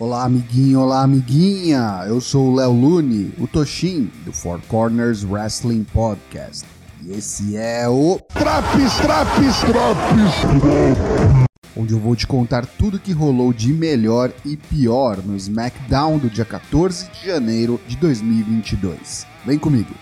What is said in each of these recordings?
Olá, amiguinho, olá, amiguinha. Eu sou o Léo Lune, o Toshin, do Four Corners Wrestling Podcast. E esse é o Traps, traps, traps, onde eu vou te contar tudo que rolou de melhor e pior no SmackDown do dia 14 de janeiro de 2022. Vem comigo.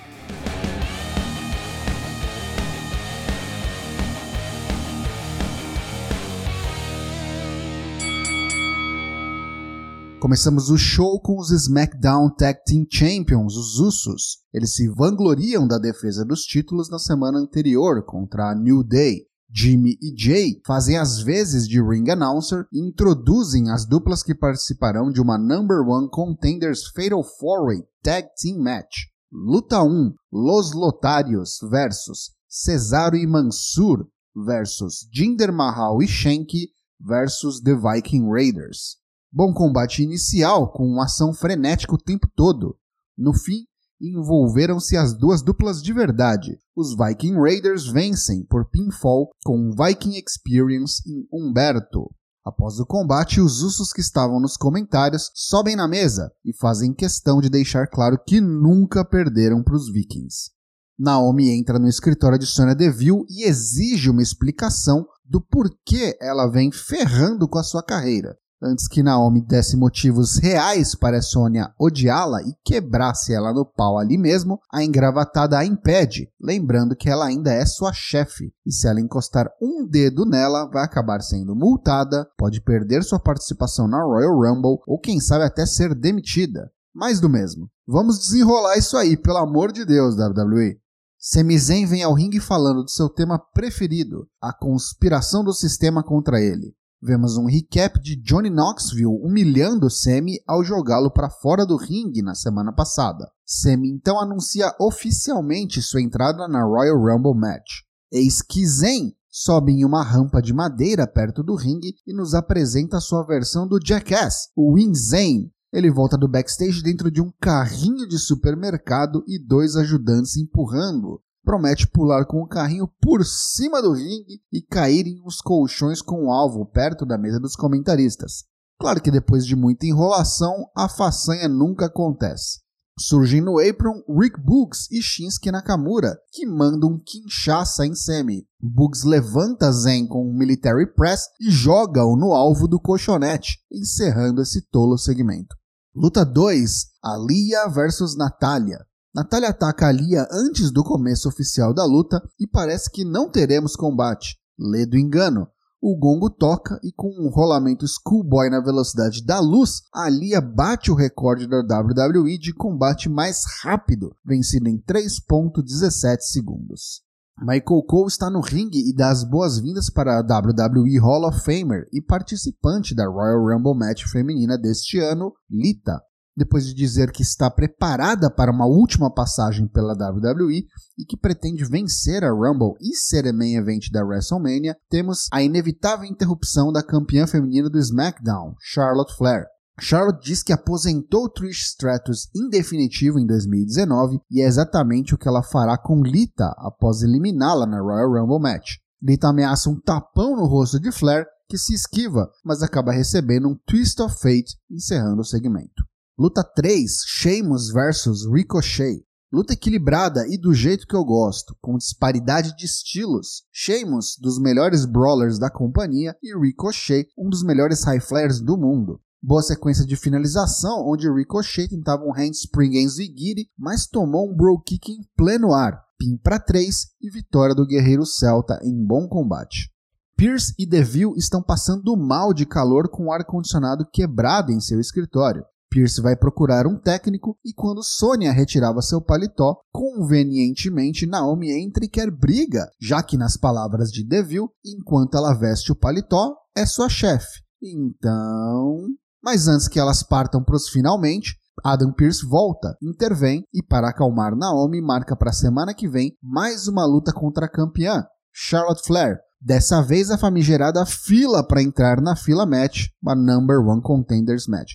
Começamos o show com os SmackDown Tag Team Champions, os Usos. Eles se vangloriam da defesa dos títulos na semana anterior contra a New Day. Jimmy e Jay fazem as vezes de ring announcer e introduzem as duplas que participarão de uma Number One Contenders Fatal 4-Way Tag Team Match. Luta 1: Los Lotarios versus Cesaro e Mansur versus Jinder Mahal e Shanky versus The Viking Raiders. Bom combate inicial com uma ação frenética o tempo todo. No fim, envolveram-se as duas duplas de verdade. Os Viking Raiders vencem por pinfall com Viking Experience em Humberto. Após o combate, os Usos que estavam nos comentários sobem na mesa e fazem questão de deixar claro que nunca perderam para os Vikings. Naomi entra no escritório de Sonya Deville e exige uma explicação do porquê ela vem ferrando com a sua carreira. Antes que Naomi desse motivos reais para Sônia odiá-la e quebrasse ela no pau ali mesmo, a engravatada a impede, lembrando que ela ainda é sua chefe, e se ela encostar um dedo nela, vai acabar sendo multada, pode perder sua participação na Royal Rumble ou quem sabe até ser demitida. Mais do mesmo. Vamos desenrolar isso aí, pelo amor de Deus, WWE. Sami Zayn vem ao ringue falando do seu tema preferido, a conspiração do sistema contra ele. Vemos um recap de Johnny Knoxville humilhando Sami ao jogá-lo para fora do ringue na semana passada. Sami então anuncia oficialmente sua entrada na Royal Rumble Match. Eis que Zayn sobe em uma rampa de madeira perto do ringue e nos apresenta sua versão do Jackass, o Win Zayn. Ele volta do backstage dentro de um carrinho de supermercado e dois ajudantes empurrando promete pular com o carrinho por cima do ringue e cair em uns colchões com o alvo perto da mesa dos comentaristas. Claro que depois de muita enrolação, a façanha nunca acontece. Surgem no apron Rick Boogs e Shinsuke Nakamura, que mandam quinchaça em Semi. Boogs levanta Zen com um military press e joga-o no alvo do colchonete, encerrando esse tolo segmento. Luta 2: Alia vs Natalia. Natália ataca a Lia antes do começo oficial da luta e parece que não teremos combate. Lê do engano. O gongo toca e com um rolamento schoolboy na velocidade da luz, a Lia bate o recorde da WWE de combate mais rápido, vencido em 3.17 segundos. Michael Cole está no ringue e dá as boas-vindas para a WWE Hall of Famer e participante da Royal Rumble Match feminina deste ano, Lita depois de dizer que está preparada para uma última passagem pela WWE e que pretende vencer a Rumble e ser a main event da WrestleMania, temos a inevitável interrupção da campeã feminina do SmackDown, Charlotte Flair. Charlotte diz que aposentou Trish Stratus em definitivo em 2019 e é exatamente o que ela fará com Lita após eliminá-la na Royal Rumble Match. Lita ameaça um tapão no rosto de Flair, que se esquiva, mas acaba recebendo um Twist of Fate, encerrando o segmento. Luta 3, Sheamus vs Ricochet. Luta equilibrada e do jeito que eu gosto, com disparidade de estilos. Sheamus, dos melhores brawlers da companhia, e Ricochet, um dos melhores high flyers do mundo. Boa sequência de finalização, onde Ricochet tentava um handspring em Zigiri, mas tomou um bro kick em pleno ar, pin para 3 e vitória do guerreiro celta em bom combate. Pierce e Deville estão passando mal de calor com o ar-condicionado quebrado em seu escritório. Pierce vai procurar um técnico e quando Sônia retirava seu paletó, convenientemente Naomi entra e quer briga, já que nas palavras de Deville, enquanto ela veste o paletó, é sua chefe. Então, mas antes que elas partam para os finalmente, Adam Pierce volta, intervém e para acalmar Naomi marca para a semana que vem mais uma luta contra a campeã, Charlotte Flair. Dessa vez a famigerada fila para entrar na fila match, uma Number One Contenders match.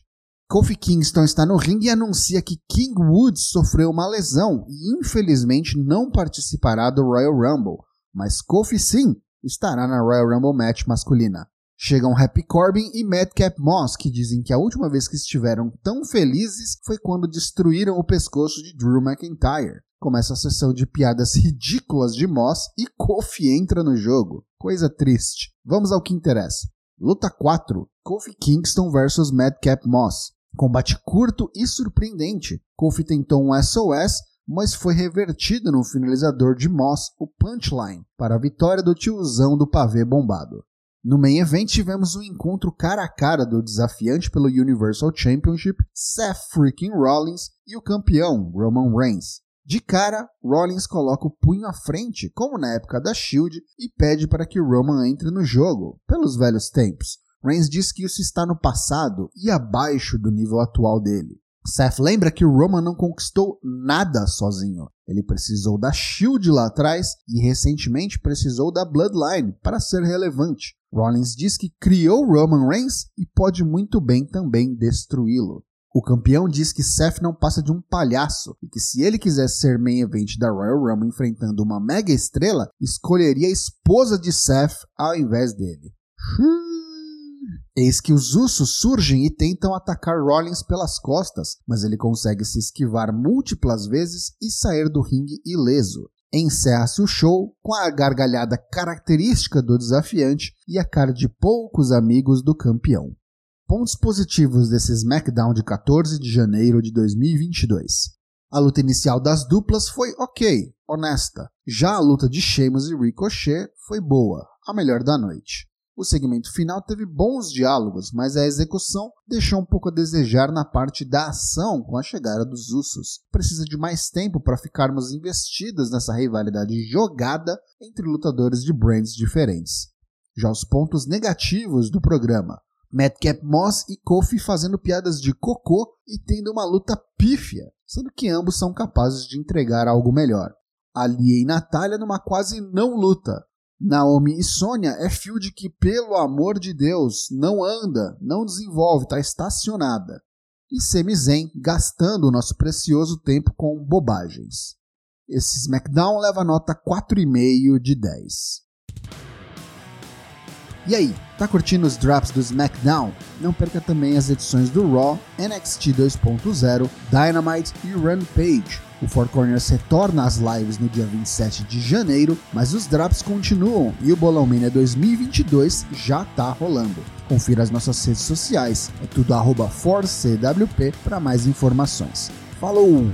Kofi Kingston está no ringue e anuncia que King Woods sofreu uma lesão e infelizmente não participará do Royal Rumble, mas Kofi sim estará na Royal Rumble match masculina. Chegam Happy Corbin e Madcap Moss, que dizem que a última vez que estiveram tão felizes foi quando destruíram o pescoço de Drew McIntyre. Começa a sessão de piadas ridículas de Moss e Kofi entra no jogo. Coisa triste. Vamos ao que interessa. Luta 4: Kofi Kingston vs Madcap Moss. Combate curto e surpreendente. Kofi tentou um SOS, mas foi revertido no finalizador de Moss, o Punchline, para a vitória do tiozão do pavê bombado. No main event tivemos um encontro cara a cara do desafiante pelo Universal Championship, Seth freaking Rollins, e o campeão, Roman Reigns. De cara, Rollins coloca o punho à frente, como na época da Shield, e pede para que Roman entre no jogo, pelos velhos tempos. Reigns diz que isso está no passado e abaixo do nível atual dele. Seth lembra que Roman não conquistou nada sozinho. Ele precisou da Shield lá atrás e recentemente precisou da Bloodline para ser relevante. Rollins diz que criou Roman Reigns e pode muito bem também destruí-lo. O campeão diz que Seth não passa de um palhaço e que se ele quisesse ser main event da Royal Rumble enfrentando uma mega estrela, escolheria a esposa de Seth ao invés dele. Eis que os Usos surgem e tentam atacar Rollins pelas costas, mas ele consegue se esquivar múltiplas vezes e sair do ringue ileso. Encerra-se o show com a gargalhada característica do desafiante e a cara de poucos amigos do campeão. Pontos positivos desse SmackDown de 14 de janeiro de 2022. A luta inicial das duplas foi ok, honesta. Já a luta de Sheamus e Ricochet foi boa, a melhor da noite. O segmento final teve bons diálogos, mas a execução deixou um pouco a desejar na parte da ação com a chegada dos Usos. Precisa de mais tempo para ficarmos investidos nessa rivalidade jogada entre lutadores de brands diferentes. Já os pontos negativos do programa. Madcap Moss e Kofi fazendo piadas de cocô e tendo uma luta pífia, sendo que ambos são capazes de entregar algo melhor. Ali e Natália numa quase não luta. Naomi e Sônia é field que, pelo amor de Deus, não anda, não desenvolve, está estacionada. E Sami Zayn gastando o nosso precioso tempo com bobagens. Esse SmackDown leva nota 4,5 de 10. E aí, tá curtindo os drops do SmackDown? Não perca também as edições do Raw, NXT 2.0, Dynamite e Rampage. O Four Corners retorna às lives no dia 27 de janeiro, mas os drops continuam e o Bolão Mania 2022 já tá rolando. Confira as nossas redes sociais, é tudo arroba 4CWP para mais informações. Falou!